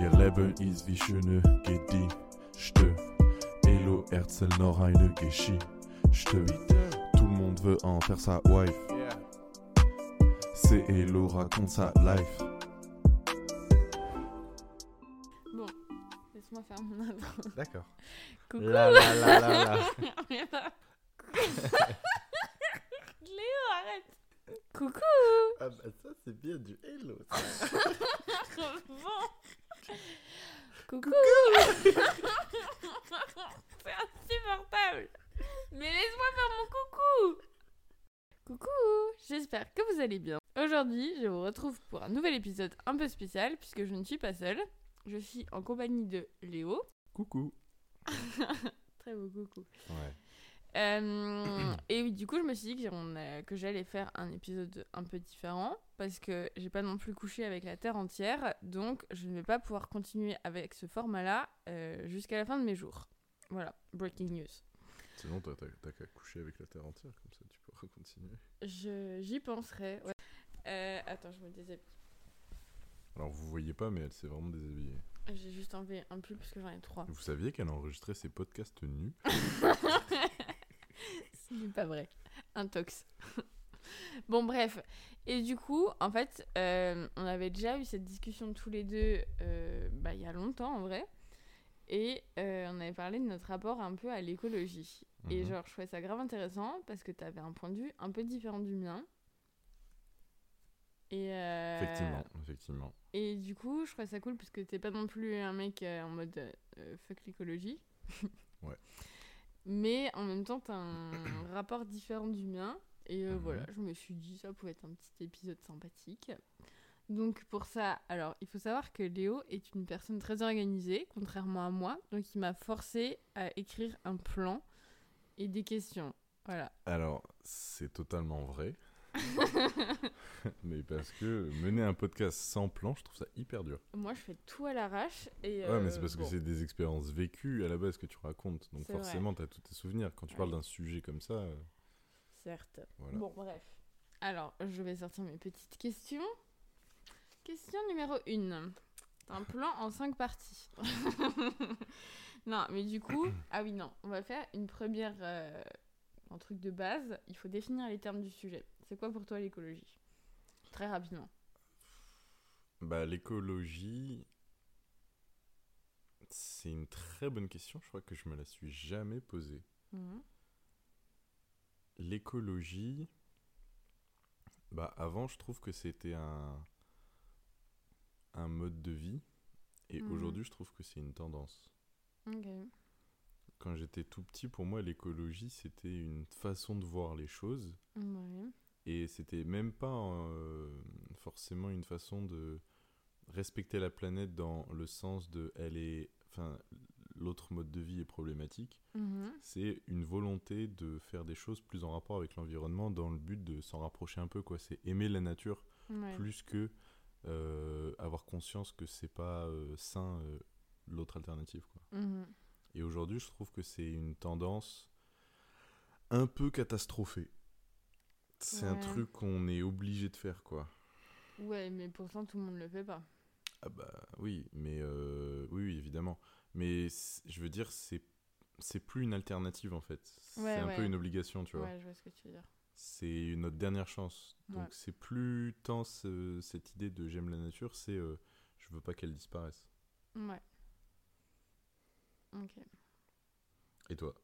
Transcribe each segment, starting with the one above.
Ihr Leben ist wie schöne Gedichte. Hello, Herzl noch eine Geschichte. Tout le monde veut en faire sa wife. C'est Hello raconte sa life. Bon, laisse-moi faire mon intro. D'accord. Coucou La la la la la. Léo, arrête Coucou Ah bah ça c'est bien du hello. Bon Coucou C'est insupportable Mais laisse-moi faire mon coucou Coucou J'espère que vous allez bien. Aujourd'hui, je vous retrouve pour un nouvel épisode un peu spécial puisque je ne suis pas seule. Je suis en compagnie de Léo. Coucou. Très beau coucou. Ouais. Euh, et oui, du coup, je me suis dit que, a- que j'allais faire un épisode un peu différent parce que j'ai pas non plus couché avec la terre entière, donc je ne vais pas pouvoir continuer avec ce format-là euh, jusqu'à la fin de mes jours. Voilà, breaking news. Sinon t'as t'as- t'as qu'à coucher avec la terre entière comme ça tu pourras continuer. Je- J'y penserai. ouais. Euh, attends, je me déshabille. Alors vous voyez pas mais elle s'est vraiment déshabillée. J'ai juste enlevé un pull parce que j'en ai trois. Vous saviez qu'elle a enregistré ses podcasts nus Ce n'est pas vrai. Un tox. bon, bref. Et du coup, en fait, euh, on avait déjà eu cette discussion tous les deux euh, bah, il y a longtemps, en vrai. Et euh, on avait parlé de notre rapport un peu à l'écologie. Et Mhm. genre, je trouvais ça grave intéressant parce que tu avais un point de vue un peu différent du mien. Et, euh, Effectivement, effectivement. et du coup, je trouvais ça cool parce que t'es pas non plus un mec euh, en mode euh, fuck l'écologie. Ouais. Mais en même temps, t'as un rapport différent du mien. Et euh, Mhm. voilà, je me suis dit, ça pouvait être un petit épisode sympathique. Donc pour ça, alors il faut savoir que Léo est une personne très organisée, contrairement à moi. Donc il m'a forcé à écrire un plan et des questions. Voilà. Alors c'est totalement vrai. mais parce que mener un podcast sans plan, je trouve ça hyper dur. Moi, je fais tout à l'arrache. Et Ouais, mais euh, c'est parce que c'est des expériences vécues à la base que tu racontes. Donc forcément, t'as tous tes souvenirs. Quand tu Ouais. parles d'un sujet comme ça, euh, Certes. voilà. Bon, bref. Alors, je vais sortir mes petites questions. Question numéro 1. Un plan en 5 parties. non, mais du coup, ah oui, non, on va faire une première. euh, un truc de base. Il faut définir les termes du sujet. C'est quoi pour toi l'écologie? Très rapidement. Bah, l'écologie, c'est une très bonne question. Je crois que je me la suis jamais posée. Mhm. L'écologie, bah, avant, je trouve que c'était un, un mode de vie. Et Mhm. aujourd'hui, je trouve que c'est une tendance. Quand j'étais tout petit, pour moi, l'écologie, c'était une façon de voir les choses. Ouais. Et c'était même pas euh, forcément une façon de respecter la planète dans le sens de elle est. Enfin, l'autre mode de vie est problématique. Mhm. C'est une volonté de faire des choses plus en rapport avec l'environnement dans le but de s'en rapprocher un peu. quoi. C'est aimer la nature Ouais. plus que euh, avoir conscience que c'est pas euh, sain l'autre alternative. Quoi. Mhm. Et aujourd'hui, je trouve que c'est une tendance un peu catastrophée. C'est un truc qu'on est obligé de faire, quoi. Ouais, mais pourtant, tout le monde le fait pas. Ah bah oui, mais euh, oui, oui, évidemment. Mais je veux dire, c'est c'est plus une alternative en fait. c'est Ouais, un ouais. peu une obligation, tu vois. Ouais, je vois ce que tu veux dire. C'est notre dernière chance. Donc Ouais. c'est plus tant ce- cette idée de j'aime la nature, c'est euh, je veux pas qu'elle disparaisse. Ouais. Ok. Et toi?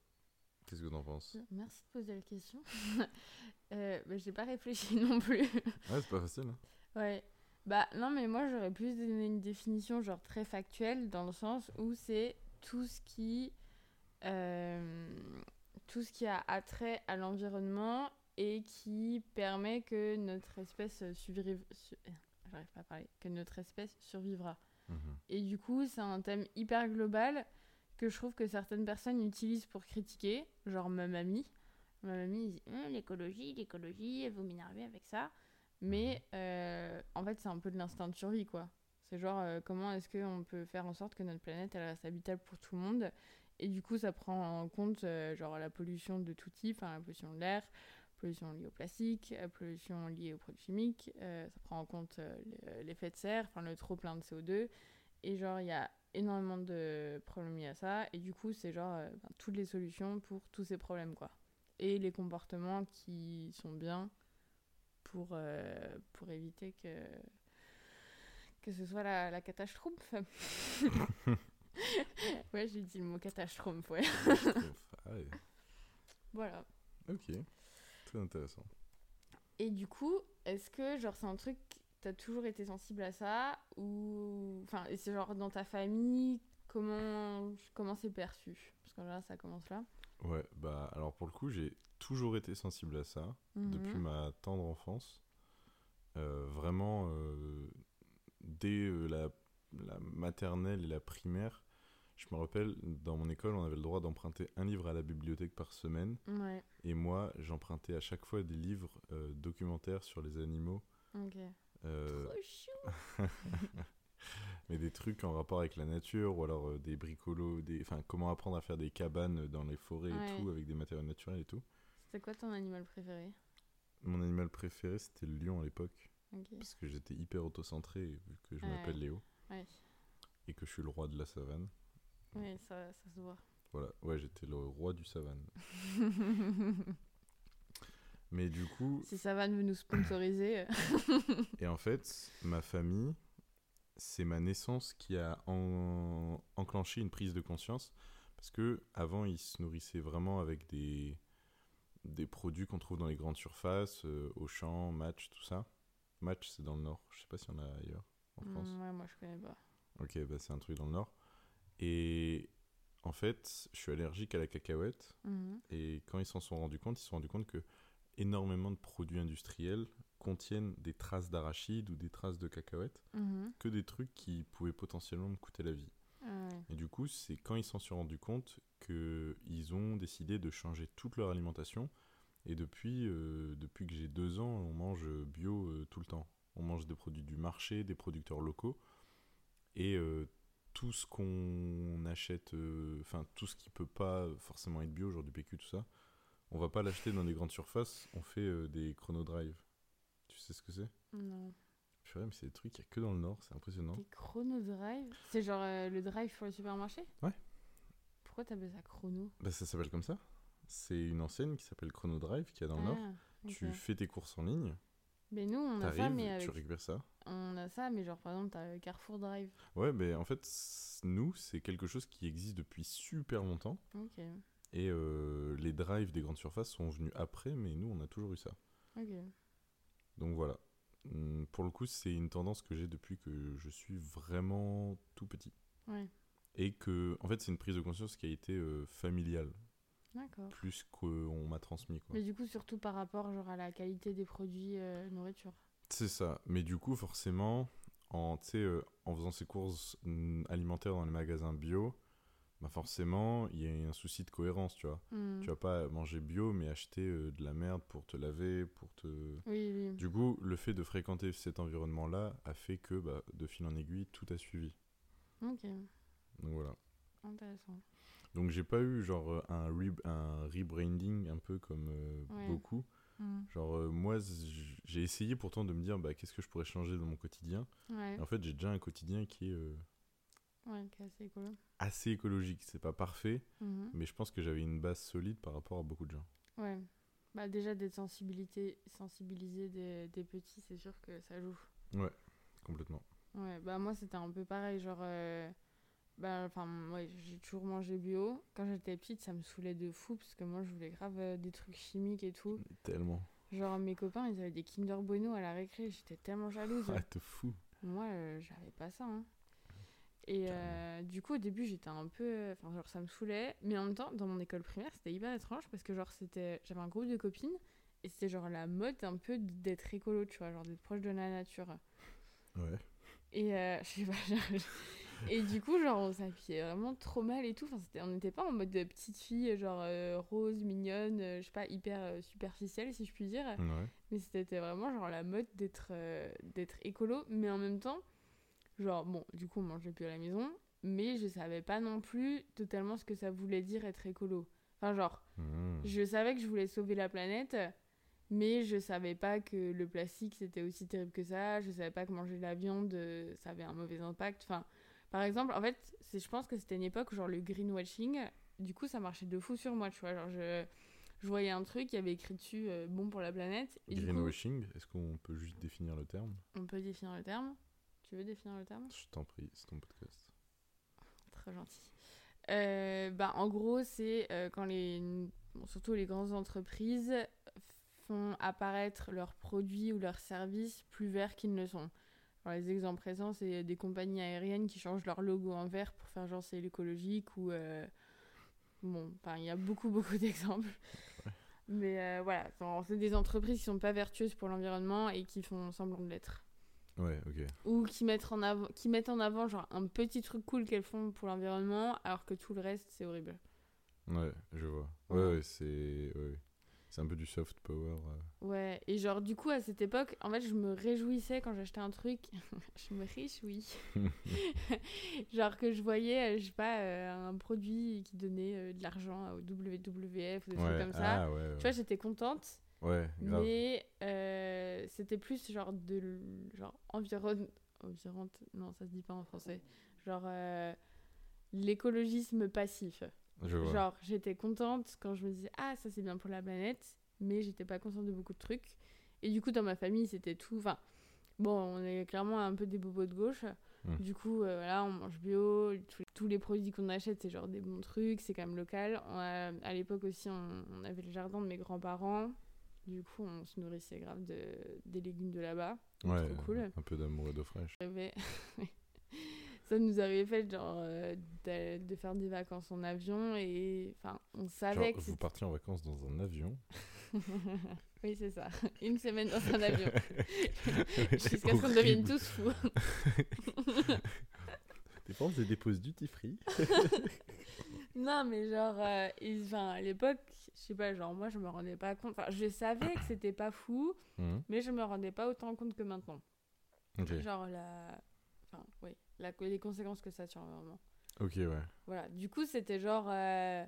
Qu'est-ce que t'en penses? Merci de poser la question. euh, bah, j'ai pas réfléchi non plus. Ouais, c'est pas facile. hein. ouais. Bah non, mais moi j'aurais plus donné une définition genre très factuelle dans le sens où c'est tout ce qui euh, tout ce qui a attrait à l'environnement et qui permet que notre espèce survive. su- J'arrive pas à parler. Que notre espèce survivra. Mhm. Et du coup, c'est un thème hyper global que je trouve que certaines personnes utilisent pour critiquer, genre ma mamie. Ma mamie dit Hum, l'écologie, l'écologie, vous m'énervez avec ça. Mais euh, en fait, c'est un peu de l'instinct de survie, quoi. C'est genre euh, comment est-ce qu'on peut faire en sorte que notre planète elle reste habitable pour tout le monde? Et du coup, ça prend en compte euh, genre la pollution de tout type, enfin la pollution de l'air, pollution liée au plastique, euh, pollution liée aux produits chimiques. ça prend en compte le- l'effet de serre, enfin le trop plein de CO2 Et genre, il y a énormément de problèmes liés à ça. Et du coup, c'est genre euh, ben, toutes les solutions pour tous ces problèmes, quoi. Et les comportements qui sont bien pour, euh, pour éviter que, que ce soit la, la catastrophe. ouais, j'ai dit le mot catastrophe, ouais. Ah ouais. voilà. Ok, très intéressant. Et du coup, est-ce que genre c'est un truc t'as toujours été sensible à ça ou enfin et c'est genre dans ta famille comment comment c'est perçu? Parce que là ça commence là. Ouais, bah alors pour le coup, j'ai toujours été sensible à ça, depuis Mhm. ma tendre enfance. Euh, vraiment, euh, dès euh, la, la maternelle et la primaire, je me rappelle, dans mon école, on avait le droit d'emprunter un livre à la bibliothèque par semaine. Ouais. Et moi, j'empruntais à chaque fois des livres documentaires sur les animaux. Ok. Euh, Trop chou. mais des trucs en rapport avec la nature ou alors euh, des bricolos, des, enfin comment apprendre à faire des cabanes dans les forêts Ouais. et tout avec des matériaux naturels et tout. C'était quoi ton animal préféré? Mon animal préféré c'était le lion à l'époque parce que j'étais hyper autocentré vu que je Ouais. m'appelle Léo Ouais. et que je suis le roi de la savane. Ouais, ça, ça se voit. Voilà, ouais j'étais le roi du savane. Mais du coup, si Savane veut nous sponsoriser. et en fait, ma famille, c'est ma naissance qui a en- enclenché une prise de conscience parce que avant ils se nourrissaient vraiment avec des des produits qu'on trouve dans les grandes surfaces, euh, Auchan, Match, tout ça. Match, c'est dans le nord. Je sais pas s'il y en a ailleurs en France. mm, ouais, moi je connais pas. Ok, bah c'est un truc dans le nord. Et en fait, je suis allergique à la cacahuète. Mhm. Et quand ils s'en sont rendus compte, ils se sont rendus compte que énormément de produits industriels contiennent des traces d'arachide ou des traces de cacahuètes, Mhm. que des trucs qui pouvaient potentiellement me coûter la vie. Ah ouais. Et du coup, c'est quand ils s'en sont rendus compte qu'ils ont décidé de changer toute leur alimentation. Et depuis, euh, depuis que j'ai deux ans, on mange bio euh, tout le temps. On mange des produits du marché, des producteurs locaux. Et euh, tout ce qu'on achète, enfin tout ce qui peut pas forcément être bio, genre du PQ, tout ça, on va pas l'acheter dans des grandes surfaces, on fait euh, des chronodrive. Tu sais ce que c'est? Non. Purée, mais c'est des trucs qu'il n'y a que dans le Nord, c'est impressionnant. Des chrono drive? C'est genre euh, le drive pour le supermarché? Ouais. Pourquoi t'appelles ça chrono? Bah, ça s'appelle comme ça. C'est une enseigne qui s'appelle Chrono Drive qui est dans le Nord. Ah. Tu fais tes courses en ligne, Mais nous on a ça, mais tu récupères ça. On a ça, mais genre par exemple, t'as Carrefour Drive. Ouais, mais en fait, nous, c'est quelque chose qui existe depuis super longtemps. Ok. Et euh, les drives des grandes surfaces sont venus après, mais nous, on a toujours eu ça. Donc voilà. Hum, Pour le coup, c'est une tendance que j'ai depuis que je suis vraiment tout petit. Ouais. Et que, en fait, c'est une prise de conscience qui a été euh, familiale, D'accord. plus qu'on m'a transmis. Quoi. Mais du coup, surtout par rapport genre, à la qualité des produits euh, nourriture. C'est ça. Mais du coup, forcément, en, euh, en faisant ses courses mm, alimentaires dans les magasins bio, bah forcément, il y a un souci de cohérence, tu vois. Hmm. Tu vas pas manger bio, mais acheter euh, de la merde pour te laver, pour te... Oui, oui. Du coup, le fait de fréquenter cet environnement-là a fait que, bah, de fil en aiguille, tout a suivi. Ok. Donc voilà. Intéressant. Donc j'ai pas eu genre euh, un, re- un rebranding un peu comme euh, Ouais. beaucoup. Hmm. Genre euh, moi, j'ai essayé pourtant de me dire bah, qu'est-ce que je pourrais changer dans mon quotidien. Ouais. Et en fait, j'ai déjà un quotidien qui est Ouais, qui est assez écolo. assez écologique. C'est pas parfait, Mhm. mais je pense que j'avais une base solide par rapport à beaucoup de gens. Ouais. Bah déjà d'être sensibilisé des, des petits, c'est sûr que ça joue. Complètement. Ouais, bah moi c'était un peu pareil, genre... euh, bah enfin, ouais, j'ai toujours mangé bio. Quand j'étais petite, ça me saoulait de fou, parce que moi je voulais grave euh, des trucs chimiques et tout. Tellement. Genre mes copains, ils avaient des Kinder Bueno à la récré, j'étais tellement jalouse. Ah, te fou. Moi, euh, j'avais pas ça. hein. Et euh, du coup, au début, j'étais un peu. Enfin, genre, ça me saoulait. Mais en même temps, dans mon école primaire, c'était hyper étrange parce que, genre, c'était. J'avais un groupe de copines et c'était, genre, la mode un peu d'être écolo, tu vois, genre, d'être proche de la nature. Ouais. Et euh, je sais pas, genre, Et du coup, genre, on s'habillait vraiment trop mal et tout. Enfin, c'était- on n'était pas en mode de petite fille, genre, euh, rose, mignonne, euh, je sais pas, hyper superficielle, si je puis dire. Ouais. Mais c'était vraiment genre la mode d'être d'être écolo, mais en même temps, genre bon, du coup on mangeait plus à la maison, mais je savais pas non plus totalement ce que ça voulait dire être écolo. Enfin genre, Mmh. je savais que je voulais sauver la planète, mais je savais pas que le plastique c'était aussi terrible que ça, je savais pas que manger de la viande euh, ça avait un mauvais impact. Enfin Par exemple, en fait, je pense que c'était une époque où, genre, le greenwashing, du coup, ça marchait de fou sur moi, tu vois. Genre, je, je voyais un truc, il y avait écrit dessus euh, bon pour la planète. Et Greenwashing, est-ce qu'on peut juste définir le terme? On peut définir le terme. Tu veux définir le terme? Je t'en prie, c'est ton podcast. Très gentil. Euh, bah, en gros, c'est euh, quand les, bon, surtout les grandes entreprises font apparaître leurs produits ou leurs services plus verts qu'ils ne sont. Alors, les exemples présents, c'est des compagnies aériennes qui changent leur logo en vert pour faire genre c'est l'écologique ou euh, bon, il y a beaucoup beaucoup d'exemples. Mais euh, voilà, c'est des entreprises qui sont pas vertueuses pour l'environnement et qui font semblant de l'être Ouais, ok. ou qui mettent en avant qui mettent en avant genre un petit truc cool qu'elles font pour l'environnement alors que tout le reste c'est horrible. Ouais, je vois. Ouais. Ouais, ouais, c'est ouais. c'est un peu du soft power. euh. Ouais, et genre du coup à cette époque, en fait, je me réjouissais quand j'achetais un truc, je me réjouis. genre que je voyais euh, je sais pas euh, un produit qui donnait euh, de l'argent au WWF ou des trucs Ouais, comme ça. ah, ouais, ouais. Tu vois, j'étais contente, Ouais, grave. mais euh, c'était plus genre de genre environ non, ça se dit pas en français. Genre euh, l'écologisme passif. Je vois. Genre, j'étais contente quand je me disais, ah, ça c'est bien pour la planète, mais j'étais pas consciente de beaucoup de trucs. Et du coup, dans ma famille, c'était tout. Enfin, bon, on est clairement un peu des bobos de gauche. Hmm. Du coup, euh, voilà, on mange bio. Tous, tous les produits qu'on achète, c'est genre des bons trucs, c'est quand même local. On a- à l'époque aussi, on, on avait le jardin de mes grands-parents. Du coup, on se nourrissait grave de, des légumes de là-bas. ouais, trop cool. un peu d'amour et d'eau fraîche. Ça nous arrivait fait genre euh, de, de faire des vacances en avion et enfin on savait Genre, que vous partiez en vacances dans un avion. oui c'est ça une semaine dans un avion jusqu'à ce qu'on devienne tous fous Dépenses et déposes duty free. Non mais genre euh, et, enfin, à l'époque je sais pas genre moi je me rendais pas compte enfin je savais que c'était pas fou Mhm. mais je me rendais pas autant compte que maintenant Ok, genre la enfin oui la, les conséquences que ça a sur l'environnement ok, ouais. voilà du coup c'était genre euh,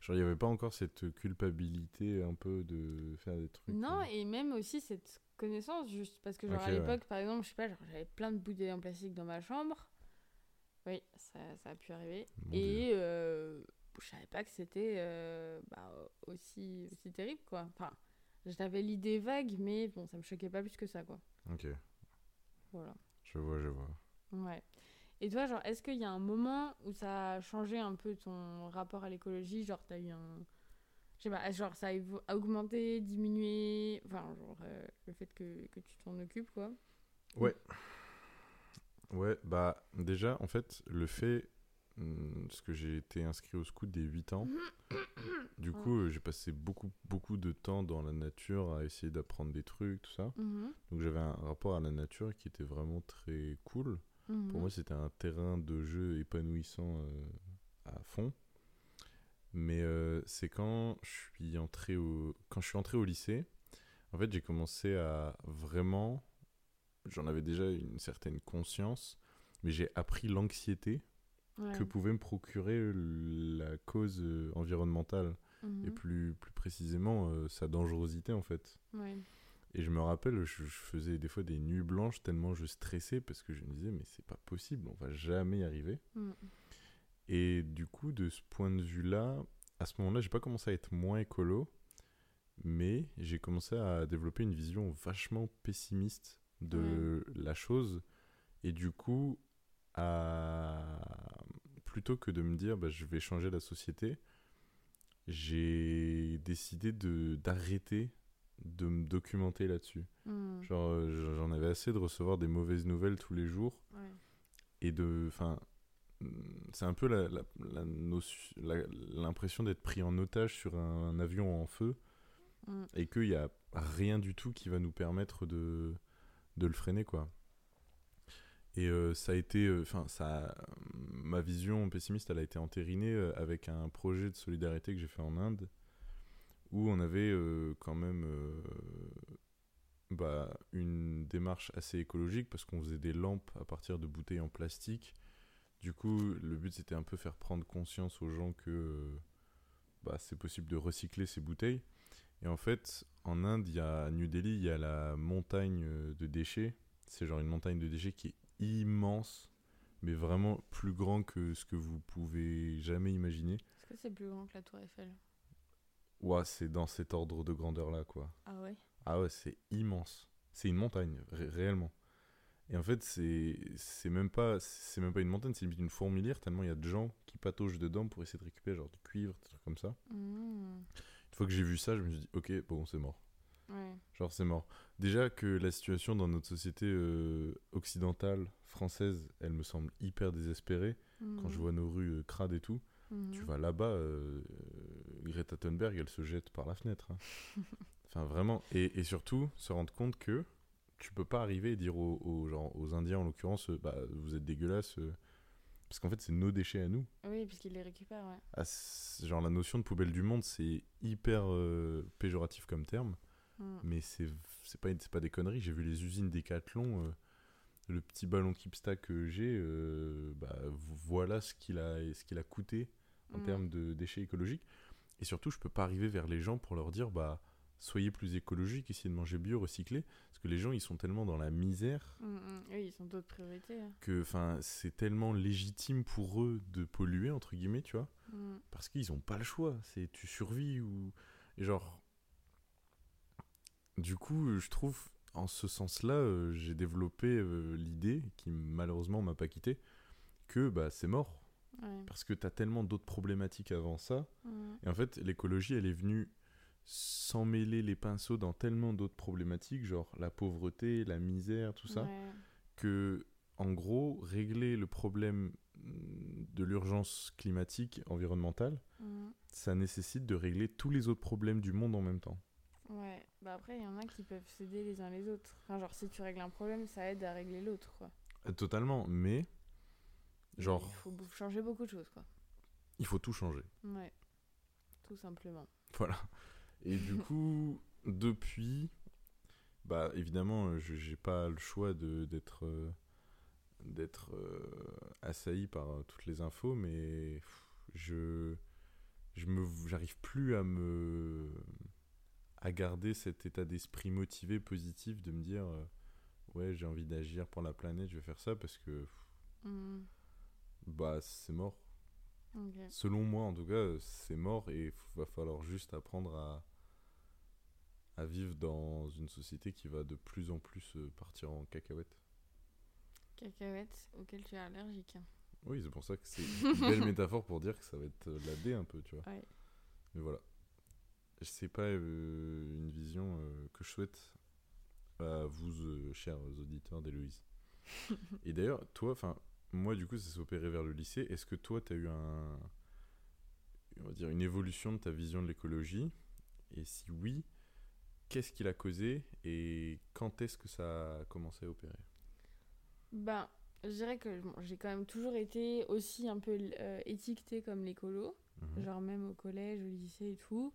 Genre, il n'y avait pas encore cette culpabilité un peu de faire des trucs. Non, euh, et même aussi cette connaissance, juste parce que, genre, à ouais. l'époque, par exemple, je sais pas, j'avais plein de bouteilles en plastique dans ma chambre. Oui, ça, ça a pu arriver. Et euh, je savais pas que c'était euh, bah, aussi, aussi terrible, quoi. Enfin, j'avais l'idée vague, mais bon, ça me choquait pas plus que ça, quoi. Ok, Voilà. je vois, je vois. Ouais. Et toi, genre, est-ce qu'il y a un moment où ça a changé un peu ton rapport à l'écologie? Genre, t'as eu un. Je sais pas, genre, ça a augmenté, diminué? Enfin, genre, euh, le fait que, que tu t'en occupes, quoi. Ouais, bah déjà, en fait, le fait, parce que j'ai été inscrit au scout dès 8 ans, du coup, euh, j'ai passé beaucoup, beaucoup de temps dans la nature à essayer d'apprendre des trucs, tout ça. Mhm, Donc j'avais un rapport à la nature qui était vraiment très cool. mhm. Pour moi, c'était un terrain de jeu épanouissant euh, à fond. Mais euh, c'est quand je suis entré au quand je suis entré au lycée, en fait, j'ai commencé à vraiment j'en avais déjà une certaine conscience, mais j'ai appris l'anxiété Ouais. que pouvait me procurer la cause euh, environnementale Mhm, et plus plus précisément euh, sa dangerosité en fait. ouais. Et je me rappelle, je, je faisais des fois des nuits blanches tellement je stressais parce que je me disais mais c'est pas possible, on va jamais y arriver. Mhm. Et du coup, de ce point de vue-là, à ce moment-là, j'ai pas commencé à être moins écolo, mais j'ai commencé à développer une vision vachement pessimiste de la chose. Et du coup, à... plutôt que de me dire bah, je vais changer la société, j'ai décidé d'arrêter de me documenter là-dessus. Mhm, Genre, euh, j'en avais assez de recevoir des mauvaises nouvelles tous les jours ouais. et de enfin c'est un peu la, la, la notion- la- l'impression d'être pris en otage sur un, un avion en feu Mhm. et qu'il n'y a rien du tout qui va nous permettre de, de le freiner quoi et euh, ça a été euh, enfin ça ma vision pessimiste elle a été entérinée euh, avec un projet de solidarité que j'ai fait en Inde où on avait quand même bah, une démarche assez écologique parce qu'on faisait des lampes à partir de bouteilles en plastique. Du coup, le but c'était un peu faire prendre conscience aux gens que bah, c'est possible de recycler ces bouteilles. Et en fait, en Inde, il y a, à New Delhi, il y a la montagne euh, de déchets. C'est genre une montagne de déchets qui est immense. mais vraiment plus grand que ce que vous pouvez jamais imaginer. Est-ce que c'est plus grand que la Tour Eiffel? Ouah, c'est dans cet ordre de grandeur-là, quoi. Ah ouais? Ah ouais, c'est immense. C'est une montagne, ré- réellement. Et en fait, c'est même pas même pas une montagne, c'est une fourmilière tellement il y a de gens qui pataugent dedans pour essayer de récupérer genre du cuivre, des trucs comme ça. Mmh. Fois que j'ai vu ça, je me suis dit OK, bon, c'est mort. Ouais. Genre c'est mort. Déjà que la situation dans notre société euh, occidentale française, elle me semble hyper désespérée quand je Mhm. vois nos rues euh, crades et tout. Mhm. Tu vas là-bas, euh, euh, Greta Thunberg, elle se jette par la fenêtre. hein. enfin, vraiment. Et, et surtout, se rendre compte que tu peux pas arriver et dire aux, aux, genre, aux Indiens, en l'occurrence, bah, vous êtes dégueulasses. Parce qu'en fait, c'est nos déchets à nous. Oui, puisqu'il les récupère, ouais. Ah, genre, la notion de poubelle du monde, c'est hyper euh, péjoratif comme terme. Mm. Mais c'est pas, pas des conneries. J'ai vu les usines Decathlon. euh, le petit ballon Kipsta que j'ai, euh, bah, vo- voilà ce qu'il a, ce qu'il a coûté en Mm. termes de déchets écologiques. Et surtout, je peux pas arriver vers les gens pour leur dire bah soyez plus écologiques, essayez de manger bio, recyclé, parce que les gens ils sont tellement dans la misère Mm, mm. Oui, ils ont d'autres priorités. hein. que enfin c'est tellement légitime pour eux de polluer entre guillemets, tu vois, Mm. parce qu'ils ont pas le choix. C'est tu survis ou et genre du coup, je trouve en ce sens-là, euh, j'ai développé euh, l'idée qui malheureusement m'a pas quitté que bah c'est mort Ouais. parce que t'as tellement d'autres problématiques avant ça. Et en fait, l'écologie, elle est venue s'emmêler les pinceaux dans tellement d'autres problématiques, genre la pauvreté, la misère, tout ça, Ouais. que, en gros, régler le problème mm, de l'urgence climatique, environnementale, Mm. ça nécessite de régler tous les autres problèmes du monde en même temps. Ouais, bah après, il y en a qui peuvent s'aider les uns les autres. Enfin, genre, si tu règles un problème, ça aide à régler l'autre, quoi. Euh, Totalement, mais, genre, Il faut changer beaucoup de choses, quoi. il faut tout changer. Ouais, tout simplement. Voilà. Et du coup, depuis, bah évidemment, euh, je j'ai pas le choix de d'être euh, d'être euh, assailli par toutes les infos, mais pff, je je me j'arrive plus à me à garder cet état d'esprit motivé, positif, de me dire euh, ouais j'ai envie d'agir pour la planète, je vais faire ça parce que pff, Mm. bah c'est mort. Selon moi, en tout cas, c'est mort et il va falloir juste apprendre à, à vivre dans une société qui va de plus en plus euh, partir en cacahuète. Cacahuètes auxquelles tu es allergique. Oui, c'est pour ça que c'est une belle métaphore pour dire que ça va être euh, la D un peu, tu vois. Ouais. Mais voilà. C'est pas euh, une vision euh, que je souhaite à vous, euh, chers auditeurs d'Héloïse. et d'ailleurs, toi, enfin, moi, du coup, ça s'est opéré vers le lycée. Est-ce que toi, tu as eu un. On va dire une évolution de ta vision de l'écologie? Et si oui, qu'est-ce qui l'a causé Et quand est-ce que ça a commencé à opérer Ben, je dirais que bon, j'ai quand même toujours été aussi un peu euh, étiquetée comme l'écolo. Mhm. genre même au collège, au lycée et tout.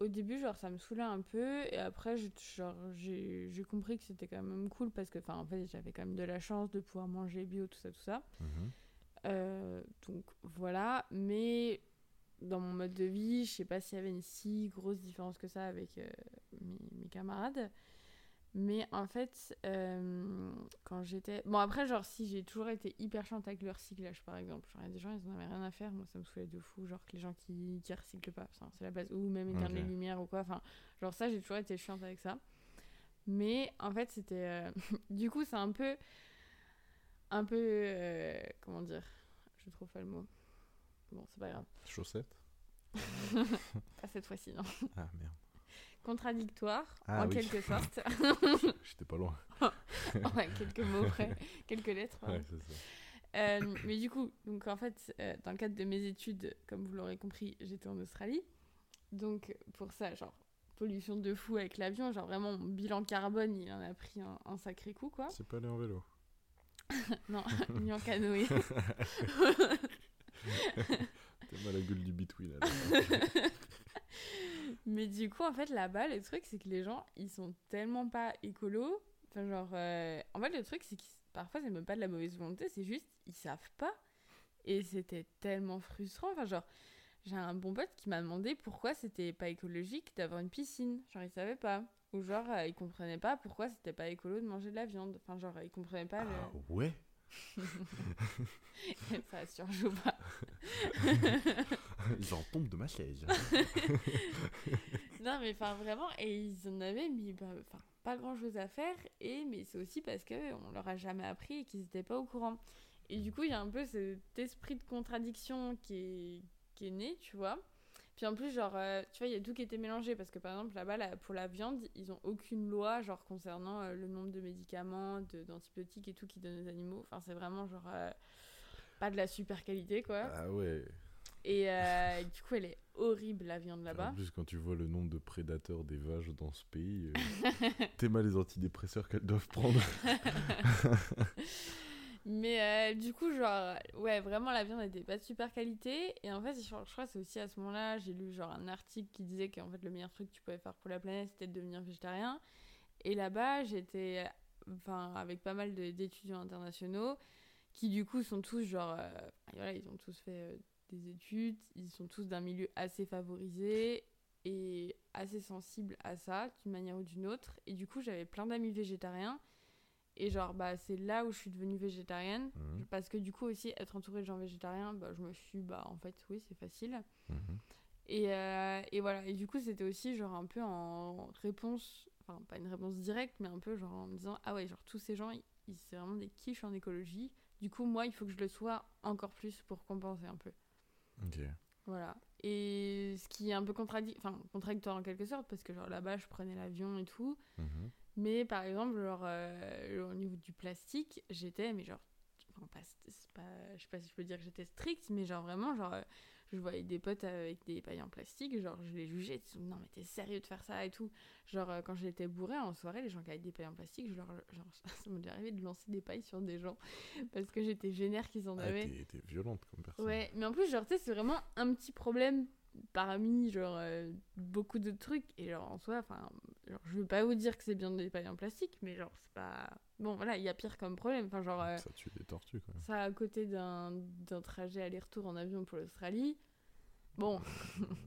Au début, genre, ça me saoulait un peu, et après, je- genre, j'ai j'ai compris que c'était quand même cool parce que, enfin, en fait, j'avais quand même de la chance de pouvoir manger bio, tout ça, tout ça. Mhm. Euh, donc voilà, mais dans mon mode de vie, je sais pas s'il y avait une si grosse différence que ça avec euh, mes, mes camarades. Mais en fait, euh, quand j'étais. Bon, après, genre, si j'ai toujours été hyper chiante avec le recyclage, par exemple. Genre, il y a des gens, ils en avaient rien à faire. Moi, ça me saoulait de fou. Genre, que les gens qui, qui recyclent pas, c'est la base. Ou même éteindre les lumières ou quoi. Enfin, genre, ça, j'ai toujours été chiante avec ça. Mais en fait, c'était. euh, du coup, c'est un peu. Un peu. comment dire? Je trouve pas le mot. Bon, c'est pas grave. Chaussettes Pas cette fois-ci, non. Ah merde. Contradictoire, Ah en oui. quelque sorte. J'étais pas loin. ouais, quelques mots près. quelques lettres. pardon. Ouais, c'est ça. Euh, mais du coup, donc en fait, euh, dans le cadre de mes études, comme vous l'aurez compris, j'étais en Australie. Donc pour ça, genre, pollution de fou avec l'avion, genre vraiment, mon bilan carbone, il en a pris un, un sacré coup, quoi. C'est pas aller en vélo. Non, ni en canoë. T'as mal à la gueule du bitouille là. Mais du coup, en fait, là-bas, le truc, c'est que les gens, ils sont tellement pas écolos. Enfin, genre, euh, en fait, le truc, c'est que parfois, c'est même pas de la mauvaise volonté, c'est juste, ils savent pas. Et c'était tellement frustrant. Enfin, genre, j'ai un bon pote qui m'a demandé pourquoi c'était pas écologique d'avoir une piscine. Genre, il savait pas. Ou genre, euh, il comprenait pas pourquoi c'était pas écolo de manger de la viande. Enfin, genre, il comprenait pas le. Ah ouais? ça surjoue pas. Ils en tombent de ma chaise. non, mais enfin, vraiment, et ils en avaient mis bah, pas grand chose à faire, et mais c'est aussi parce qu'on leur a jamais appris et qu'ils n'étaient pas au courant. Et du coup, il y a un peu cet esprit de contradiction qui est, qui est né, tu vois. Puis en plus, genre, euh, tu vois, il y a tout qui était mélangé parce que par exemple, là-bas, là, pour la viande, ils ont aucune loi, genre, concernant euh, le nombre de médicaments, d'antibiotiques et tout qu'ils donnent aux animaux. Enfin, c'est vraiment, genre, euh, pas de la super qualité, quoi. Ah ouais. Et du coup, elle est horrible, la viande là-bas. En plus, quand tu vois le nombre de prédateurs des vaches dans ce pays, t'es mal les antidépresseurs qu'elles doivent prendre. Mais euh, du coup, genre, ouais, vraiment, la viande n'était pas de super qualité. Et en fait, je, crois que c'est aussi à ce moment-là, j'ai lu genre un article qui disait qu'en fait, le meilleur truc que tu pouvais faire pour la planète, c'était de devenir végétarien. Et là-bas, j'étais, enfin, avec pas mal d'étudiants internationaux qui, du coup, sont tous genre, euh, voilà, ils ont tous fait euh, des études, ils sont tous d'un milieu assez favorisé et assez sensible à ça, d'une manière ou d'une autre. Et du coup, j'avais plein d'amis végétariens. Et genre, bah, c'est là où je suis devenue végétarienne. Mhm. Parce que du coup, aussi, être entourée de gens végétariens, bah, je me suis, bah, en fait, oui, c'est facile. Mhm. Et, euh, et, voilà. Et du coup, c'était aussi, genre, un peu en réponse, enfin, pas une réponse directe, mais un peu, genre, en me disant, ah ouais, genre, tous ces gens, ils, c'est vraiment des quiches en écologie. Du coup, moi, il faut que je le sois encore plus pour compenser un peu. Ok. Voilà. Et ce qui est un peu enfin, contradictoire en quelque sorte, parce que, genre, là-bas, je prenais l'avion et tout. Mhm. Mais par exemple, genre, euh, au niveau du plastique, j'étais, mais genre, enfin, pas, pas, je sais pas si je peux dire que j'étais stricte, mais genre vraiment, genre, euh, je voyais des potes avec des pailles en plastique, genre, je les jugeais, non, mais t'es sérieux de faire ça et tout. Genre, euh, quand j'étais bourrée en soirée, les gens qui avaient des pailles en plastique, je leur, genre, ça m'est arrivé de lancer des pailles sur des gens parce que j'étais génère qu'ils en ah, avaient. T'es violente comme personne. Ouais, mais en plus, genre, tu sais, c'est vraiment un petit problème parmi genre euh, beaucoup de trucs. Et genre en soi enfin je veux pas vous dire que c'est bien des pailles en plastique mais genre c'est pas bon voilà il y a pire comme problème. Enfin genre euh, ça tue des tortues quand même. ça à côté d'un d'un trajet aller-retour en avion pour l'Australie bon.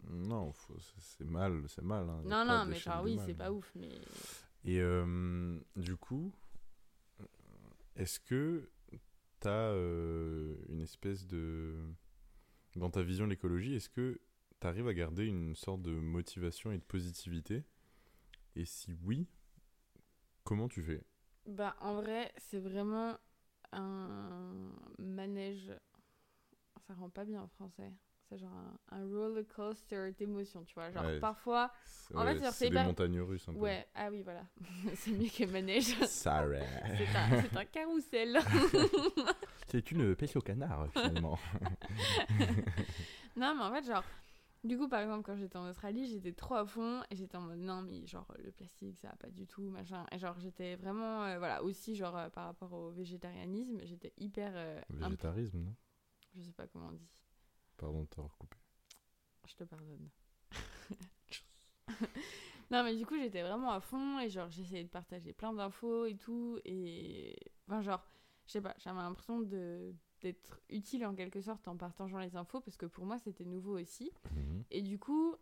Non c'est mal c'est mal hein. non non mais genre oui c'est pas ouf mais et euh, du coup est-ce que t'as une espèce de dans ta vision de l'écologie est-ce que t'arrives à garder une sorte de motivation et de positivité? Et si oui, comment tu fais? Bah en vrai, c'est vraiment un manège. Ça rend pas bien en français. C'est genre un, roller coaster d'émotions, tu vois. Genre parfois. En fait, c'est des montagnes russes un peu. Ouais, ah oui, voilà. c'est mieux que manège. Sorry. c'est un, un carrousel. c'est une pêche au canard, finalement. non, mais en fait, genre, du coup, par exemple, quand j'étais en Australie, j'étais trop à fond et j'étais en mode non, mais genre le plastique, ça va pas du tout, machin. Et genre, j'étais vraiment, euh, voilà, aussi, genre euh, par rapport au végétarianisme, j'étais hyper. Euh, Végétarisme, non? Je sais pas comment on dit. Pardon de t'avoir coupé. Je te pardonne. non, mais du coup, j'étais vraiment à fond et genre, j'essayais de partager plein d'infos et tout. Et. Enfin, genre, je sais pas, j'avais l'impression de d'être utile en quelque sorte en partageant les infos parce que pour moi c'était nouveau aussi. Mhm. Et du coup,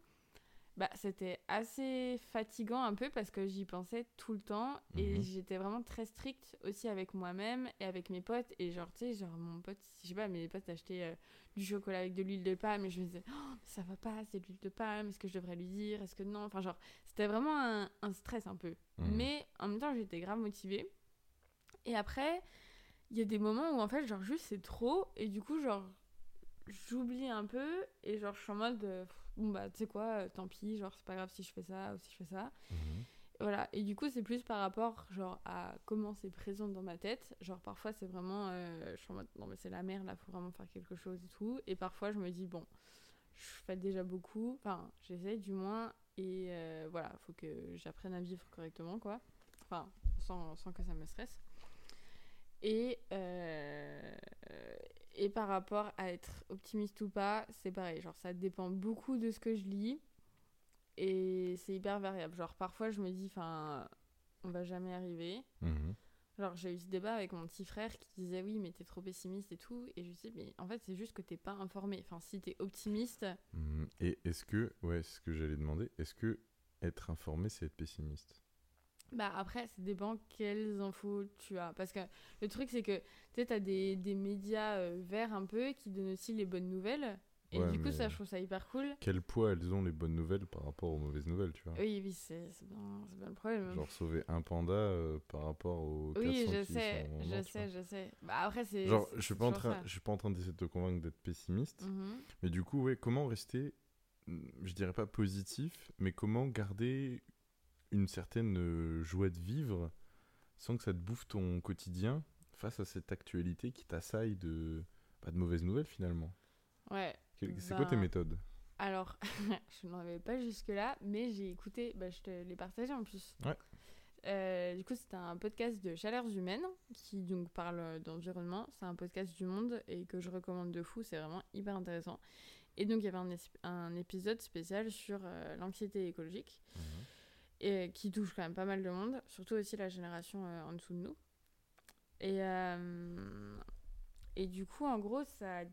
bah, c'était assez fatigant un peu parce que j'y pensais tout le temps et mhm. j'étais vraiment très stricte aussi avec moi-même et avec mes potes. Et genre, tu sais, genre mon pote, je sais pas, mes potes achetaient euh, du chocolat avec de l'huile de palme et je me disais, oh, ça va pas, c'est de l'huile de palme, est-ce que je devrais lui dire, est-ce que non? Enfin, genre, c'était vraiment un, un, stress un peu. Mhm. Mais en même temps, j'étais grave motivée. Et après, il y a des moments où en fait genre juste c'est trop et du coup genre j'oublie un peu et genre je suis en mode bon bah tu sais quoi euh, tant pis genre c'est pas grave si je fais ça ou si je fais ça. Mhm. voilà et du coup c'est plus par rapport genre à comment c'est présent dans ma tête. Genre parfois c'est vraiment euh, je suis en mode non mais c'est la merde là faut vraiment faire quelque chose et tout. Et parfois je me dis bon je fais déjà beaucoup enfin j'essaie du moins et euh, voilà faut que j'apprenne à vivre correctement quoi. Enfin sans, sans que ça me stresse et, euh, et par rapport à être optimiste ou pas, c'est pareil. Genre, ça dépend beaucoup de ce que je lis. Et c'est hyper variable. Genre, parfois, je me dis, enfin, on va jamais arriver. Mhm. Genre, j'ai eu ce débat avec mon petit frère qui disait, oui, mais t'es trop pessimiste et tout. Et je lui dis, mais en fait, c'est juste que t'es pas informé. Enfin, si t'es optimiste. Mhm. Et est-ce que, ouais, c'est ce que j'allais demander, est-ce que être informé, c'est être pessimiste? Bah après, ça dépend quelles infos tu as. Parce que le truc, c'est que tu sais, t'as des, des médias euh, verts un peu qui donnent aussi les bonnes nouvelles. Et Ouais, du coup, ça, je trouve ça hyper cool. Quel poids elles ont les bonnes nouvelles par rapport aux mauvaises nouvelles, tu vois? Oui, oui, c'est bien, bien le problème. Genre sauver un panda euh, par rapport aux 400 oui, je qui sais, sont je sais, je sais. Bah après, c'est. Genre, je suis pas en train, je suis pas en train d'essayer de te convaincre d'être pessimiste, Mhm. mais du coup, ouais, comment rester, mm, je dirais pas positif, mais comment garder une certaine euh, joie de vivre sans que ça te bouffe ton quotidien face à cette actualité qui t'assaille de, pas de mauvaises nouvelles finalement. Ouais. C'est quoi tes Ben, méthodes? Alors, je n'en avais pas jusque-là, mais j'ai écouté, bah, je te l'ai partagé en plus. Ouais. Euh, du coup, c'était un podcast de Chaleurs Humaines qui donc parle euh, d'environnement. C'est un podcast du monde et que je recommande de fou. C'est vraiment hyper intéressant. Et donc, il y avait un, épisode spécial sur euh, l'anxiété écologique et qui touche quand même pas mal de monde, surtout aussi la génération euh, en dessous de nous. Et, euh, et du coup, en gros, ça.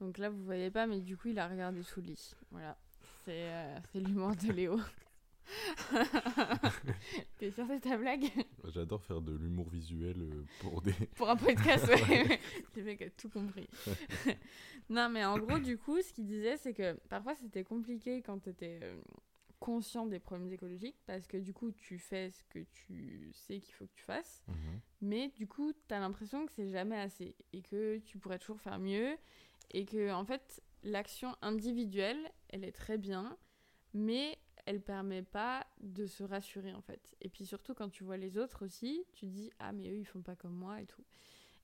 Donc là, vous voyez pas, mais du coup, il a regardé sous le lit. Voilà. C'est euh, c'est l'humour de Léo. T'es sûr de ta blague? J'adore faire de l'humour visuel euh, pour des. Pour un podcast, ouais. Le mec a tout compris. non, mais en gros, du coup, ce qu'il disait, c'est que parfois c'était compliqué quand t'étais conscient des problèmes écologiques parce que du coup, tu fais ce que tu sais qu'il faut que tu fasses. Mhm. Mais du coup, t'as l'impression que c'est jamais assez et que tu pourrais toujours faire mieux et que en fait, l'action individuelle, elle est très bien, mais elle permet pas de se rassurer en fait. Et puis surtout quand tu vois les autres aussi, tu dis ah mais eux ils font pas comme moi et tout.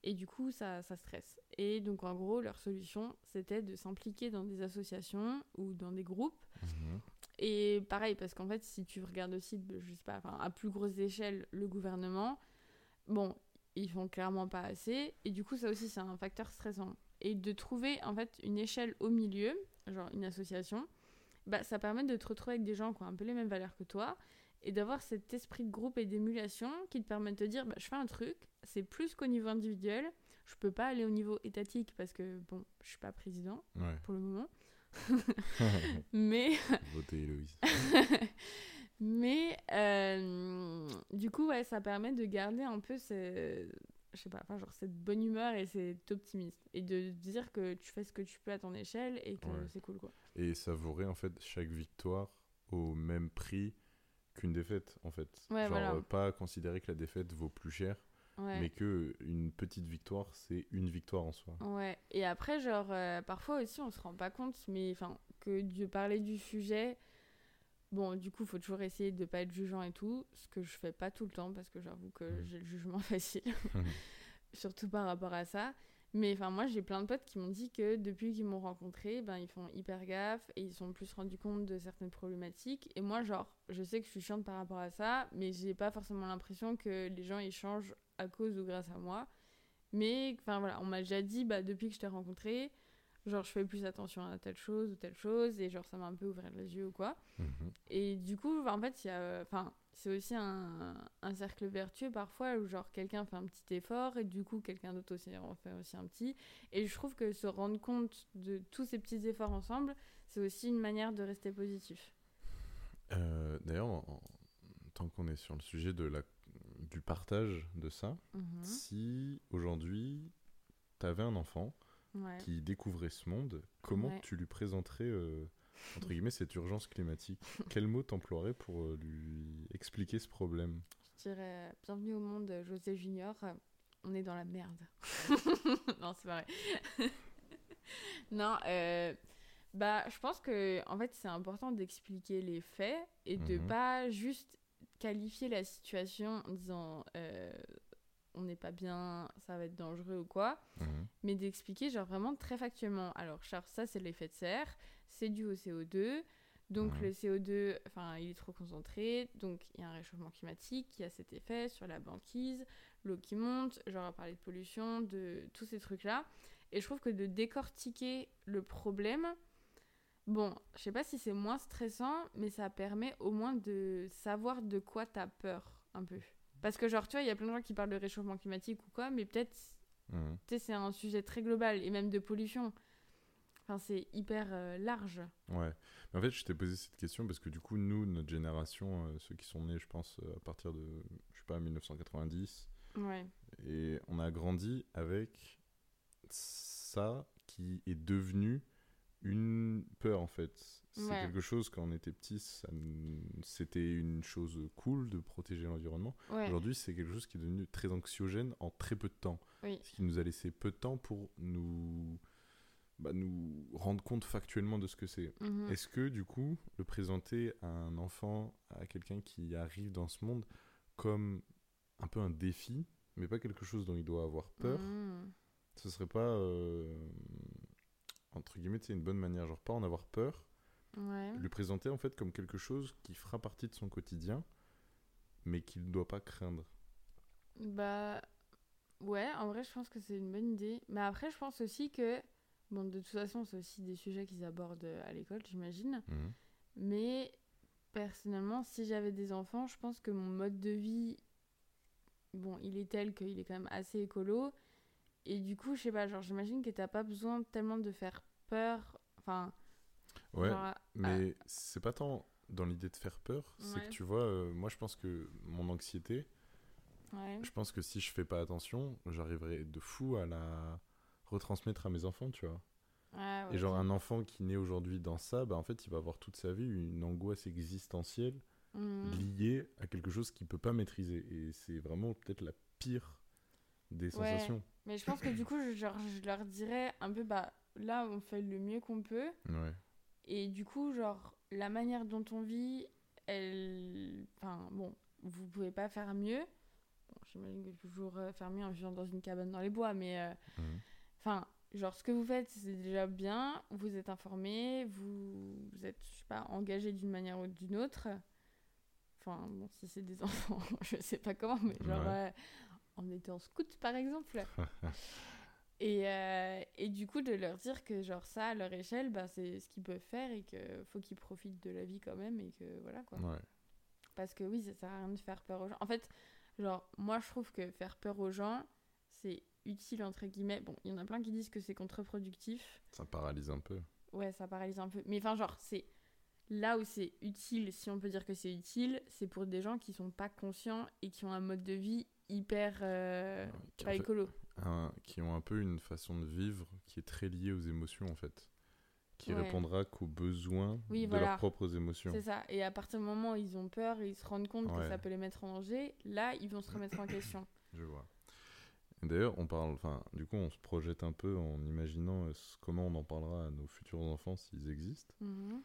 Et du coup, ça, ça stresse. Et donc, en gros, leur solution, c'était de s'impliquer dans des associations ou dans des groupes Mhm. Et pareil, parce qu'en fait, si tu regardes aussi, de- je sais pas, enfin, à plus grosse échelle, le gouvernement, bon, ils font clairement pas assez. Et du coup, ça aussi, c'est un facteur stressant. Et de trouver, en fait, une échelle au milieu, genre une association, bah, ça permet de te retrouver avec des gens qui ont un peu les mêmes valeurs que toi et d'avoir cet esprit de groupe et d'émulation qui te permet de te dire, bah, je fais un truc, c'est plus qu'au niveau individuel. Je peux pas aller au niveau étatique parce que, bon, je suis pas président Ouais. pour le moment. Mais Votez Héloïse. Mais euh, du coup, ouais, ça permet de garder un peu ce, je sais pas, enfin, genre cette bonne humeur et cet optimisme. Et de dire que tu fais ce que tu peux à ton échelle et que Ouais. c'est cool, quoi. Et savourer en fait chaque victoire au même prix qu'une défaite en fait. Ouais, Genre voilà. euh, pas considérer que la défaite vaut plus cher, Ouais. mais que une petite victoire c'est une victoire en soi. Ouais. Et après, genre, euh, parfois aussi, on se rend pas compte, mais enfin, que de parler du sujet. Bon, du coup, faut toujours essayer de pas être jugeant et tout, ce que je fais pas tout le temps parce que j'avoue que Mhm. j'ai le jugement facile, surtout par rapport à ça. Mais enfin, moi, j'ai plein de potes qui m'ont dit que depuis qu'ils m'ont rencontré, ben, ils font hyper gaffe et ils sont plus rendus compte de certaines problématiques. Et moi, genre, je sais que je suis chiante par rapport à ça, mais j'ai pas forcément l'impression que les gens ils changent à cause ou grâce à moi. Mais enfin voilà, on m'a déjà dit bah, depuis que je t'ai rencontré, genre je fais plus attention à telle chose ou telle chose et genre ça m'a un peu ouvert les yeux ou quoi. Mhm. Et du coup, en fait, il y a, enfin, c'est aussi un, un cercle vertueux parfois où genre quelqu'un fait un petit effort et du coup quelqu'un d'autre aussi en fait aussi un petit. Et je trouve que se rendre compte de tous ces petits efforts ensemble, c'est aussi une manière de rester positif. Euh, D'ailleurs, en- tant qu'on est sur le sujet de la, du partage de ça, Mhm. si aujourd'hui tu avais un enfant Ouais. qui découvrait ce monde, comment Ouais. tu lui présenterais euh, entre guillemets cette urgence climatique? Quel mot t'emploierais pour euh, lui expliquer ce problème? Je dirais bienvenue au monde José Junior. On est dans la merde. non, c'est pas vrai. non, euh, bah, je pense que en fait, c'est important d'expliquer les faits et de Mhm. pas juste qualifier la situation en disant euh, on n'est pas bien, ça va être dangereux ou quoi, Mhm. mais d'expliquer genre vraiment très factuellement. Alors, Charles, ça c'est l'effet de serre, c'est dû au CO2. Donc Mhm. le CO2, enfin, il est trop concentré, donc il y a un réchauffement climatique qui a cet effet sur la banquise, l'eau qui monte, genre à parler de pollution, de tous ces trucs-là. Et je trouve que de décortiquer le problème, bon, je sais pas si c'est moins stressant, mais ça permet au moins de savoir de quoi t'as peur un peu. Parce que genre, tu vois, il y a plein de gens qui parlent de réchauffement climatique ou quoi, mais peut-être Mhm. tu sais, c'est un sujet très global et même de pollution. Enfin, c'est hyper euh, large. Ouais. Mais en fait, je t'ai posé cette question parce que du coup, nous, notre génération, euh, ceux qui sont nés, je pense, euh, à partir de, je sais pas, 1990, Ouais. et on a grandi avec ça qui est devenu une peur en fait. C'est Ouais. quelque chose quand on était petit, c'était une chose cool de protéger l'environnement. Ouais. Aujourd'hui, c'est quelque chose qui est devenu très anxiogène en très peu de temps. Oui. Ce qui nous a laissé peu de temps pour nous, bah, nous rendre compte factuellement de ce que c'est. Mhm. Est-ce que du coup, le présenter à un enfant, à quelqu'un qui arrive dans ce monde, comme un peu un défi, mais pas quelque chose dont il doit avoir peur, Mhm. ce serait pas, euh, entre guillemets, c'est une bonne manière, genre pas en avoir peur, Ouais. le présenter en fait comme quelque chose qui fera partie de son quotidien, mais qu'il ne doit pas craindre. Bah ouais, en vrai, je pense que c'est une bonne idée. Mais après, je pense aussi que, bon, de toute façon, c'est aussi des sujets qu'ils abordent euh, à l'école, j'imagine. Mais personnellement, si j'avais des enfants, je pense que mon mode de vie, bon, il est tel qu'il est quand même assez écolo. Et du coup, je sais pas, genre, j'imagine que t'as pas besoin tellement de faire peur. Enfin, Ouais, genre, mais c'est pas tant dans l'idée de faire peur, c'est que tu vois, euh, moi je pense que mon anxiété, ouais. je pense que si je fais pas attention, j'arriverai de fou à la retransmettre à mes enfants, tu vois. Ouais, Et genre un enfant qui naît aujourd'hui dans ça, bah en fait il va avoir toute sa vie une angoisse existentielle Mhm. liée à quelque chose qu'il peut pas maîtriser. Et c'est vraiment peut-être la pire des Ouais. sensations. Mais je pense que du coup, je, genre, je leur dirais un peu, bah là, on fait le mieux qu'on peut. Ouais. Et du coup, genre, la manière dont on vit, elle. Enfin, bon, vous pouvez pas faire mieux. Bon, j'imagine que toujours euh, faire mieux en vivant dans une cabane dans les bois, mais. euh, Mhm. Enfin, genre, ce que vous faites, c'est déjà bien. Vous êtes informé, vous, vous êtes, je sais pas, engagé d'une manière ou d'une autre. Enfin, bon, si c'est des enfants, je sais pas comment, mais genre, Ouais. euh, en étant scout, par exemple. Et, euh, et du coup, de leur dire que, genre, ça, à leur échelle, bah, c'est ce qu'ils peuvent faire et qu'il faut qu'ils profitent de la vie quand même et que voilà quoi. Ouais. Parce que oui, ça sert à rien de faire peur aux gens. En fait, genre, moi, je trouve que faire peur aux gens, c'est utile, entre guillemets. Bon, il y en a plein qui disent que c'est contre-productif. Ça paralyse un peu. Ouais, ça paralyse un peu. Mais enfin, genre, c'est là où c'est utile, si on peut dire que c'est utile, c'est pour des gens qui sont pas conscients et qui ont un mode de vie hyper euh, Ouais, qui, pas en fait, écolo. un- qui ont un peu une façon de vivre qui est très liée aux émotions en fait. Qui Ouais. répondra qu'aux besoins Oui, de voilà. leurs propres émotions. C'est ça. Et à partir du moment où ils ont peur et ils se rendent compte que ça peut les mettre en danger, là, ils vont se remettre en question. Je vois. D'ailleurs, on parle, enfin, du coup, on se projette un peu en imaginant euh, comment on en parlera à nos futurs enfants s'ils existent. Mhm.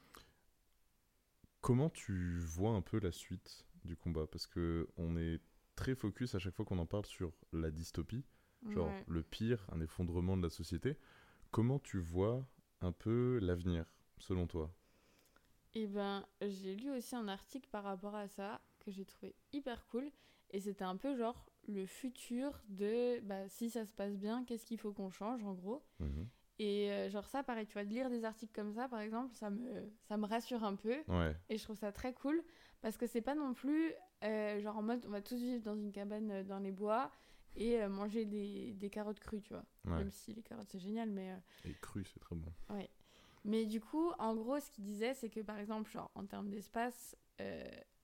Comment tu vois un peu la suite du combat? Parce que on est très focus à chaque fois qu'on en parle sur la dystopie, genre Ouais. le pire, un effondrement de la société. Comment tu vois un peu l'avenir, selon toi? Et ben, j'ai lu aussi un article par rapport à ça que j'ai trouvé hyper cool. Et c'était un peu genre le futur de bah, si ça se passe bien, qu'est-ce qu'il faut qu'on change en gros. Mhm. Et euh, genre ça, pareil, tu vois, de lire des articles comme ça, par exemple, ça me, ça me rassure un peu. Ouais, Et je trouve ça très cool parce que c'est pas non plus euh, genre en mode on va tous vivre dans une cabane euh, dans les bois et euh, manger des, des carottes crues, tu vois. ouais. Même si les carottes c'est génial, mais. Et cru, c'est très bon. Mais du coup, en gros, ce qu'il disait, c'est que par exemple, genre en termes d'espace,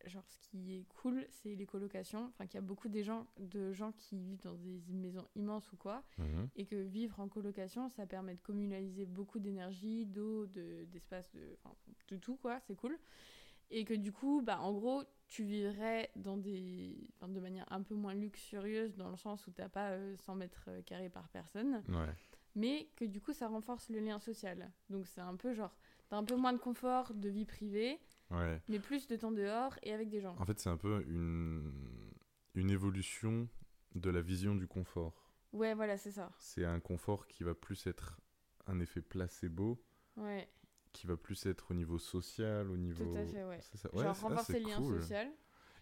genre ce qui est cool, c'est les colocations. Enfin, qu'il y a beaucoup des gens, de gens qui vivent dans des maisons immenses ou quoi, Mhm. et que vivre en colocation, ça permet de communaliser beaucoup d'énergie, d'eau, de- d'espace, de, de tout quoi, c'est cool. Et que du coup, bah, en gros, tu vivrais dans des, de manière un peu moins luxurieuse dans le sens où t'as pas euh, 100 mètres carrés par personne, Ouais. mais que du coup, ça renforce le lien social. Donc c'est un peu genre, t'as un peu moins de confort de vie privée, Ouais. mais plus de temps dehors et avec des gens. En fait, c'est un peu une, une évolution de la vision du confort. Ouais, voilà, c'est ça. C'est un confort qui va plus être un effet placebo, Ouais, qui va plus être au niveau social, au niveau... tout à fait, ouais. Ça. Genre Ouais, c'est- ah, renforcer le lien cool. social.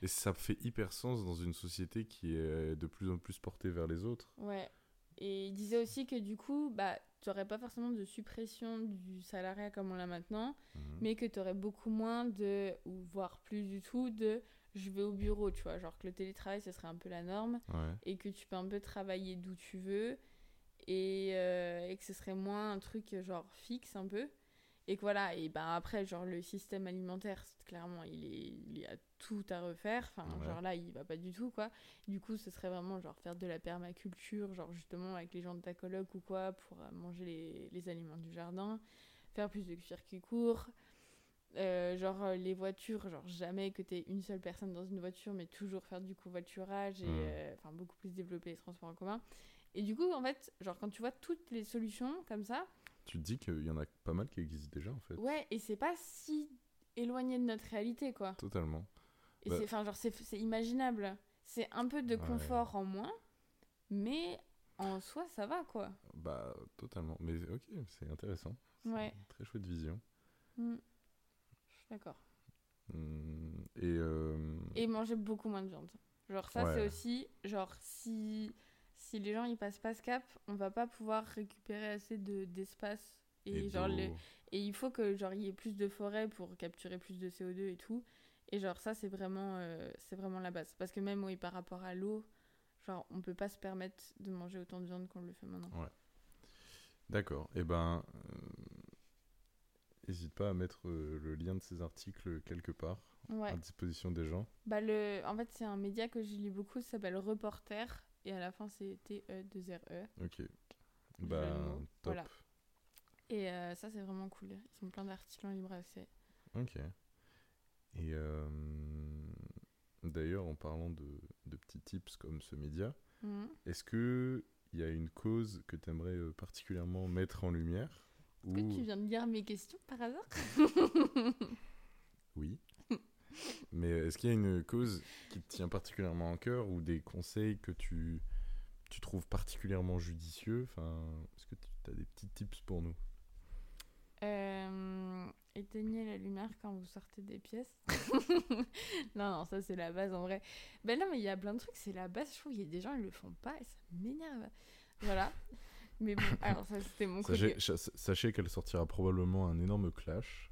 Et ça fait hyper sens dans une société qui est de plus en plus portée vers les autres. Ouais. Et il disait aussi que du coup, bah, tu n'aurais pas forcément de suppression du salariat comme on l'a maintenant, Mhm. mais que tu aurais beaucoup moins de, ou voire plus du tout, de je vais au bureau, tu vois. Genre que le télétravail, ce serait un peu la norme, Ouais. et que tu peux un peu travailler d'où tu veux. et, euh, et que ce serait moins un truc genre fixe un peu. Et que voilà, et ben après, genre le système alimentaire, clairement, il, est, il y a tout à refaire. Enfin, Ouais. genre là, il va pas du tout, quoi. Du coup, ce serait vraiment genre faire de la permaculture, genre justement avec les gens de ta coloc ou quoi, pour euh, manger les, les aliments du jardin, faire plus de circuits courts. Euh, genre euh, les voitures, genre jamais que t'aies une seule personne dans une voiture, mais toujours faire du covoiturage et euh, enfin beaucoup plus développer les transports en commun. Et du coup, en fait, genre quand tu vois toutes les solutions comme ça, Tu te dis qu'il y en a pas mal qui existent déjà, en fait. ouais, et c'est pas si éloigné de notre réalité, quoi. Totalement. Et Bah- c'est, enfin, genre, c'est, imaginable. C'est un peu de Ouais. confort en moins, mais en soi, ça va, quoi. Bah, totalement. Mais ok, c'est intéressant. Ouais. Très chouette vision. Mm. Je suis d'accord. Hum, et, euh, Et manger beaucoup moins de viande. Genre, ça, Ouais. c'est aussi, genre, si, si les gens ils passent pas ce cap, on va pas pouvoir récupérer assez de, d'espace. Et, et genre, d'eau. le- et il faut que genre il y ait plus de forêts pour capturer plus de CO2 et tout. Et genre ça c'est vraiment euh, c'est vraiment la base parce que même oui par rapport à l'eau, genre on peut pas se permettre de manger autant de viande qu'on le fait maintenant. D'accord. Et ben, n'hésite pas à mettre euh, le lien de ces articles quelque part Ouais. à disposition des gens. Bah le en fait c'est un média que je lis beaucoup, ça s'appelle Reporter et à la fin c'est T E 2 R. Ok. Bah, top. Voilà. Et euh, ça c'est vraiment cool. Ils ont plein d'articles en libre accès. Ok. Et euh, d'ailleurs, en parlant de, de petits tips comme ce média, Mhm. est-ce que il y a une cause que tu aimerais particulièrement mettre en lumière Est-ce que ou... tu viens de lire mes questions par hasard? Oui. Mais est-ce qu'il y a une cause qui te tient particulièrement à cœur ou des conseils que tu, tu trouves particulièrement judicieux? Enfin, Est-ce que tu as des petits tips pour nous? Euh, éteignez la lumière quand vous sortez des pièces. non, non, ça c'est la base en vrai. Ben non, mais il y a plein de trucs, c'est la base. Je trouve qu'il y a des gens, ils le font pas et ça m'énerve. Voilà. Mais bon, alors ça c'était mon Sachez, côté. sachez qu'elle sortira probablement un énorme clash.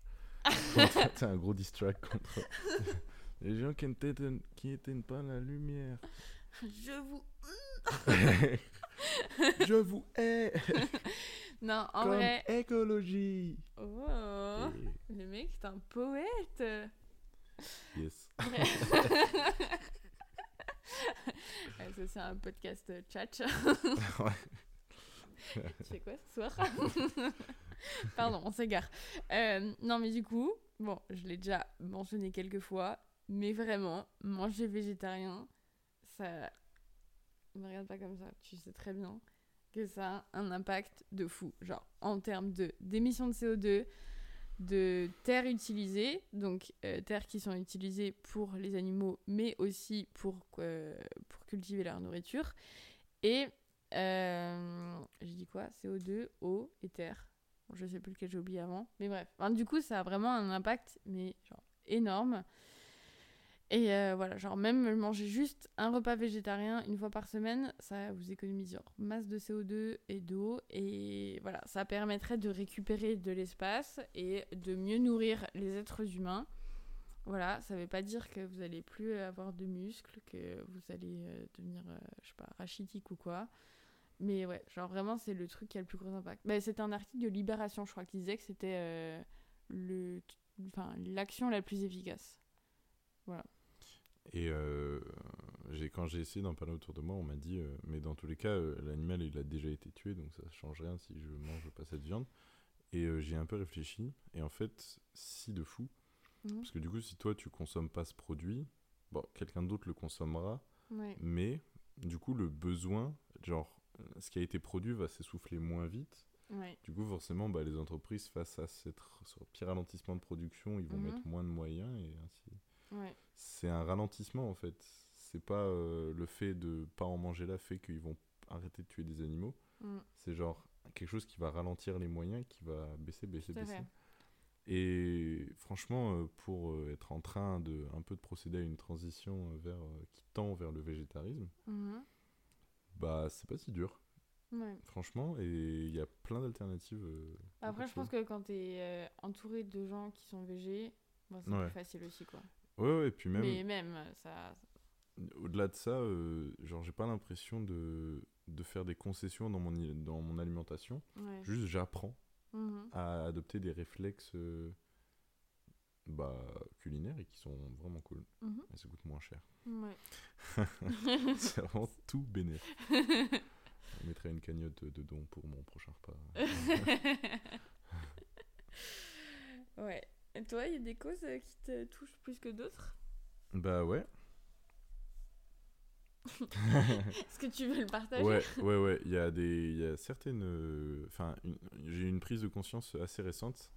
C'est un gros distract contre les gens qui n'éteignent qui pas la lumière. Je vous. Je vous hais Non, en comme vrai. écologie. Oh, le mec, c'est un poète. Yes. Ouais, ça c'est un podcast euh, tchatch. Ouais. tu fais quoi ce soir? Pardon, on s'égare. Euh, non, mais du coup, bon, je l'ai déjà mentionné quelques fois, mais vraiment, manger végétarien, ça. Me regarde pas comme ça, tu sais très bien que ça a un impact de fou. Genre, en termes d'émissions de CO2, de terres utilisées, donc euh, terres qui sont utilisées pour les animaux, mais aussi pour, euh, pour cultiver leur nourriture. Et euh, j'ai dit quoi? CO2, eau terre. Bon, je sais plus lequel j'ai oublié avant. Mais bref. Du coup, ça a vraiment un impact, mais genre énorme. Et euh, voilà, genre même manger juste un repas végétarien une fois par semaine, ça vous économise genre masse de CO2 et d'eau. Et voilà, ça permettrait de récupérer de l'espace et de mieux nourrir les êtres humains. Voilà, ça veut pas dire que vous allez plus avoir de muscles, que vous allez euh, devenir, je sais pas, rachitique ou quoi. Mais ouais, genre vraiment, c'est le truc qui a le plus gros impact. Bah, c'était un article de Libération, je crois, qui disait que c'était euh, le, enfin, l'action la plus efficace. Voilà. Et euh, j'ai, quand j'ai essayé d'en parler autour de moi, on m'a dit, euh, mais dans tous les cas, euh, l'animal il a déjà été tué, donc ça change rien si je mange pas cette viande. Et euh, j'y ai un peu réfléchi, et en fait, si de fou, Mhm. parce que du coup, si toi tu consommes pas ce produit, bon, quelqu'un d'autre le consommera, Ouais. mais du coup, le besoin, genre, ce qui a été produit va s'essouffler moins vite. Ouais. Du coup, forcément, bah, les entreprises, face à cette, ce petit ralentissement de production, ils vont Mhm. mettre moins de moyens, et ainsi Ouais. c'est un ralentissement en fait. C'est pas euh, le fait de pas en manger là fait qu'ils vont arrêter de tuer des animaux. Mm. C'est genre quelque chose qui va ralentir les moyens, qui va baisser, baisser, baisser. Et franchement, euh, pour euh, être en train de un peu de procéder à une transition euh, vers euh, qui tend vers le végétarisme, Mhm. Bah c'est pas si dur, Ouais. franchement. Et il y a plein d'alternatives. euh, Après, je pense que quand t'es euh, entouré de gens qui sont végés, bon, c'est Ouais. plus facile aussi, quoi. Ouais, ouais, et puis même. Mais même, ça, au-delà de ça, euh, genre, j'ai pas l'impression de, de faire des concessions dans mon, dans mon alimentation. Ouais. Juste, j'apprends Mhm. à adopter des réflexes euh, bah, culinaires et qui sont vraiment cool. Mhm. Et ça coûte moins cher. Ouais. C'est vraiment tout bénéf. On mettrait une cagnotte de dons pour mon prochain repas. ouais. Et toi, il y a des causes euh, qui te touchent plus que d'autres? Bah ouais. Est-ce que tu veux le partager? Ouais, ouais, ouais. Il y a des, il y a certaines. euh, Enfin, une- j'ai une prise de conscience assez récente.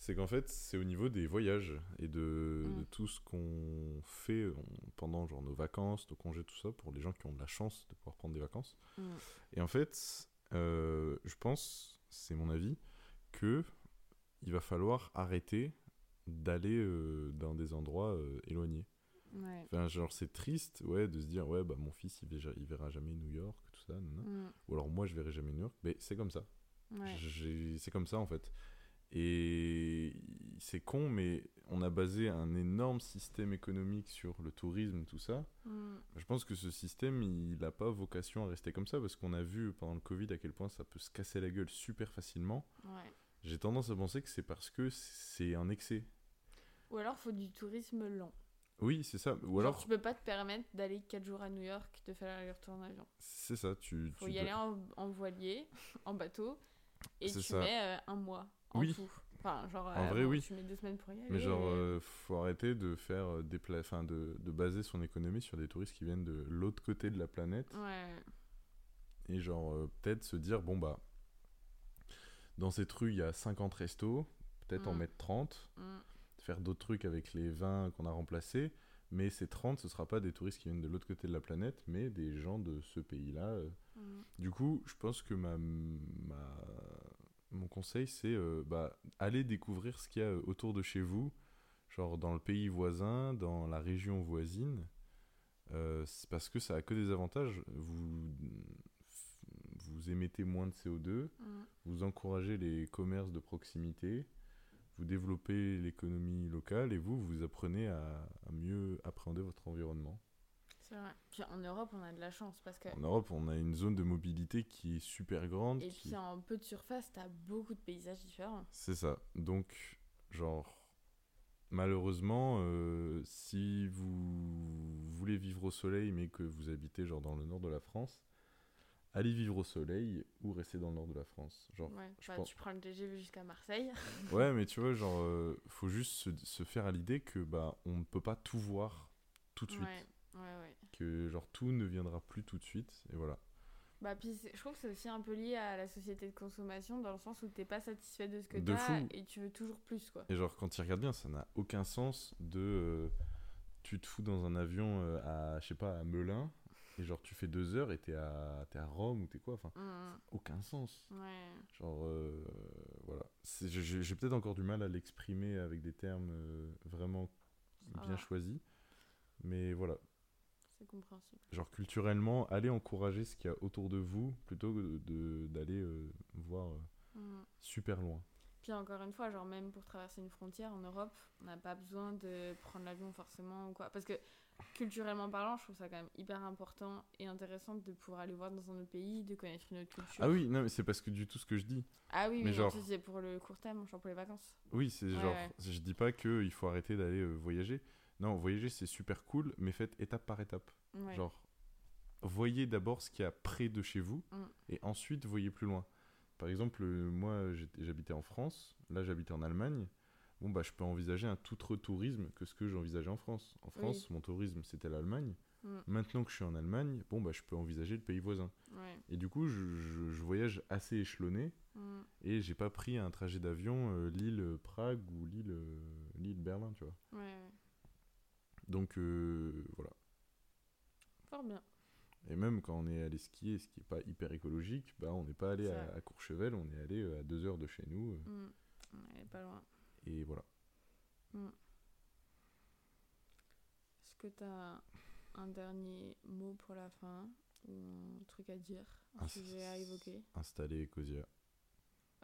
C'est qu'en fait, c'est au niveau des voyages et de, Mm. de tout ce qu'on fait on- pendant genre nos vacances, nos congés, tout ça, pour les gens qui ont de la chance de pouvoir prendre des vacances. Mm. Et en fait, euh, je pense, c'est mon avis, que il va falloir arrêter d'aller euh, dans des endroits euh, éloignés. Ouais. Enfin, genre, c'est triste, ouais, de se dire, ouais, bah mon fils, il verra, il verra jamais New York, tout ça. Mm. ou alors moi, je verrai jamais New York. Mais c'est comme ça. Ouais. C'est comme ça, en fait. Et c'est con, mais on a basé un énorme système économique sur le tourisme, tout ça. Mm. Je pense que ce système, il n'a pas vocation à rester comme ça, parce qu'on a vu pendant le Covid à quel point ça peut se casser la gueule super facilement. Ouais. J'ai tendance à penser que c'est parce que c'est un excès. Ou alors, faut du tourisme lent. Oui, c'est ça. Ou Genre, alors, tu peux pas te permettre d'aller 4 jours à New York, de faire aller-retour en avion. c'est ça. Tu, Faut tu y dois- aller en, en voilier, en bateau, et tu ça. mets euh, un mois en Oui. tout. Enfin, genre, En euh, vrai, oui. tu mets deux semaines pour y aller. Mais genre, et- euh, faut arrêter de faire euh, dépla- enfin, de, de baser son économie sur des touristes qui viennent de l'autre côté de la planète. Ouais. Et genre, euh, peut-être se dire, bon bah, dans cette rue, il y a 50 restos, peut-être en Mm. mettre 30, Mm. faire d'autres trucs avec les 20 qu'on a remplacés. Mais ces 30, ce sera pas des touristes qui viennent de l'autre côté de la planète, mais des gens de ce pays-là. euh. Mm. Du coup, je pense que ma, ma, mon conseil, c'est euh, bah, aller découvrir ce qu'il y a euh, autour de chez vous, genre dans le pays voisin, dans la région voisine, euh, parce que ça a que des avantages. Vous, vous émettez moins de CO2, Mm. vous encouragez les commerces de proximité, vous développez l'économie locale et vous, vous apprenez à, à mieux appréhender votre environnement. C'est vrai. Puis en Europe, on a de la chance parce que. En Europe, on a une zone de mobilité qui est super grande. Et qui- puis en peu de surface, t'as beaucoup de paysages différents. C'est ça. Donc, genre, malheureusement, euh, si vous voulez vivre au soleil, mais que vous habitez genre dans le nord de la France, allez vivre au soleil ou restez dans le nord de la France. Genre, Ouais. je Bah, pense- Tu prends le TGV jusqu'à Marseille. ouais, mais tu vois, genre, euh, faut juste se, se faire à l'idée que bah, on ne peut pas tout voir tout de suite. Ouais. Ouais, ouais. Que genre tout ne viendra plus tout de suite. Et voilà. Bah, puis je trouve que c'est aussi un peu lié à la société de consommation dans le sens où t'es pas satisfait de ce que t'as et tu veux toujours plus, quoi. Et genre, quand tu regardes bien, ça n'a aucun sens de. euh, tu te fous dans un avion euh, à, je sais pas, à Melun, et genre, tu fais deux heures et t'es à, t'es à Rome ou t'es quoi Enfin, Mm. aucun sens. Ouais. Genre, euh, voilà. J'ai- peut-être encore du mal à l'exprimer avec des termes euh, vraiment Ça bien choisis. Mais voilà. C'est compréhensible. Genre, culturellement, allez encourager ce qu'il y a autour de vous plutôt que d'aller euh, voir euh, Mm. super loin. Puis encore une fois, genre même pour traverser une frontière en Europe, on n'a pas besoin de prendre l'avion forcément ou quoi. Parce que culturellement parlant, je trouve ça quand même hyper important et intéressant de pouvoir aller voir dans un autre pays, de connaître une autre culture. Ah oui, non, mais c'est parce que du tout ce que je dis. Ah oui, mais oui, genre- c'est pour le court terme, genre pour les vacances. Oui, c'est Ouais, genre, ouais. je dis pas qu'il faut arrêter d'aller euh, voyager. Non, voyager c'est super cool, mais faites étape par étape. Ouais. Genre, voyez d'abord ce qu'il y a près de chez vous, Mm. et ensuite voyez plus loin. Par exemple, euh, moi j'habitais en France, là j'habitais en Allemagne. Bon, bah je peux envisager un tout autre tourisme que ce que j'envisageais en France. En France, mon tourisme c'était l'Allemagne. Mm. Maintenant que je suis en Allemagne, bon, bah je peux envisager le pays voisin. Ouais. Et du coup, je, je- je voyage assez échelonné. Mm. Et j'ai pas pris un trajet d'avion euh, Lille-Prague ou Lille, euh, Lille-Berlin, tu vois. Ouais, ouais. Donc euh, voilà. Fort bien. Et même quand on est allé skier, ce qui est pas hyper écologique, bah on n'est pas allé à, Courchevel, on est allé euh, à deux heures de chez nous. euh, Mm. Ouais, pas loin. et voilà. Est-ce que t'as un dernier mot pour la fin ou un truc à dire, un sujet à évoquer? Installer Ecosia.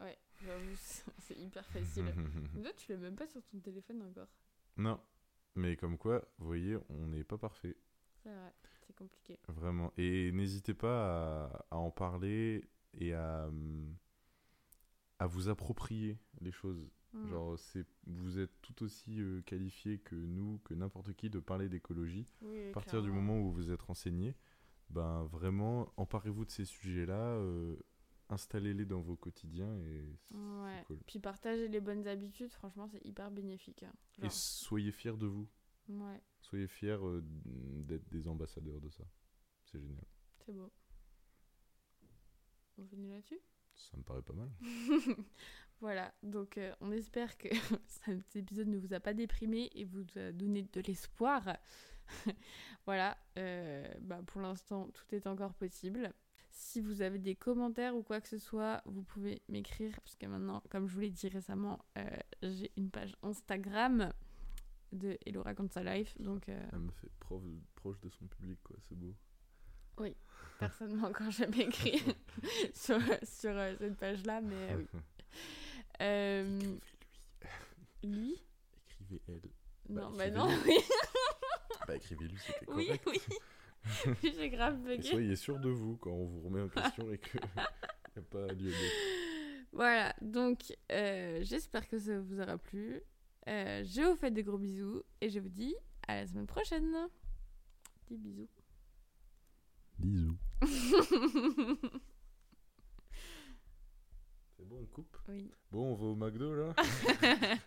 Ouais, j'avoue, c'est c'est hyper facile. Mais toi, tu l'as même pas sur ton téléphone encore? non. Mais comme quoi, vous voyez, on n'est pas parfait. C'est vrai, c'est compliqué. Vraiment. Et n'hésitez pas à, à en parler et à, hum, à vous approprier les choses. Mm. Genre, c'est, vous êtes tout aussi euh, qualifié que nous, que n'importe qui, de parler d'écologie. Oui, À partir du moment où vous vous êtes renseigné, ben vraiment, emparez-vous de ces sujets-là, euh, installez-les dans vos quotidiens et c'est Ouais. cool. Puis partager les bonnes habitudes, franchement, c'est hyper bénéfique. hein. Et soyez fiers de vous. Ouais, Soyez fiers euh, d'être des ambassadeurs de ça. C'est génial. c'est beau. On finit là-dessus? Ça me paraît pas mal. Voilà, donc euh, on espère que cet épisode ne vous a pas déprimé et vous a donné de l'espoir. voilà, euh, bah, pour l'instant, tout est encore possible. Si vous avez des commentaires ou quoi que ce soit, vous pouvez m'écrire, parce que maintenant, comme je vous l'ai dit récemment, euh, j'ai une page Instagram de Hello Raconte sa life, donc euh, Elle me fait prof- proche de son public, quoi. C'est beau. personne m'a encore jamais écrit sur, sur euh, cette page-là, mais oui. Euh, Écrivez-lui. lui? Écrivez elle. Bah, Non, bah écrivez-lui. non, oui. Bah écrivez-lui, c'était Oui, correct. oui. J'ai grave bugué. soyez sûr de vous quand on vous remet en question et qu'il n'y a pas lieu d'être. Voilà, donc euh, j'espère que ça vous aura plu. Euh, je vous fais des gros bisous et je vous dis à la semaine prochaine. Des bisous. Bisous. C'est bon, on coupe oui. Bon, on va au McDo là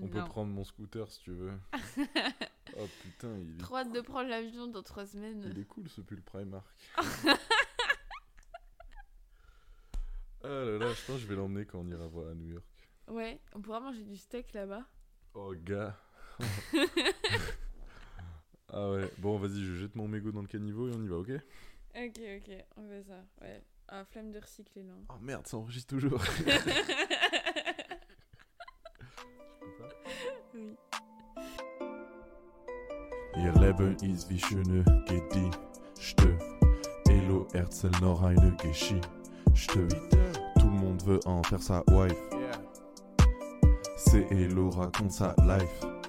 On peut prendre mon scooter si tu veux. oh putain, il est, Trop hâte de prendre l'avion dans trois semaines. il est cool ce pull Primark. Ah là là, je pense que je vais l'emmener quand on ira voir à New York. Ouais, on pourra manger du steak là-bas. Oh gars. ah ouais, bon vas-y, je jette mon mégot dans le caniveau et on y va, ok? Ok, ok, on fait ça. Ouais. Ah, flemme de recycler là. Oh merde, ça enregistre toujours. oui. Ihr Leben ist wie schöne Gedichte. Hello Herzl noch eine Geschichte. Tout le monde veut en faire sa wife. C'est Hello raconte sa life.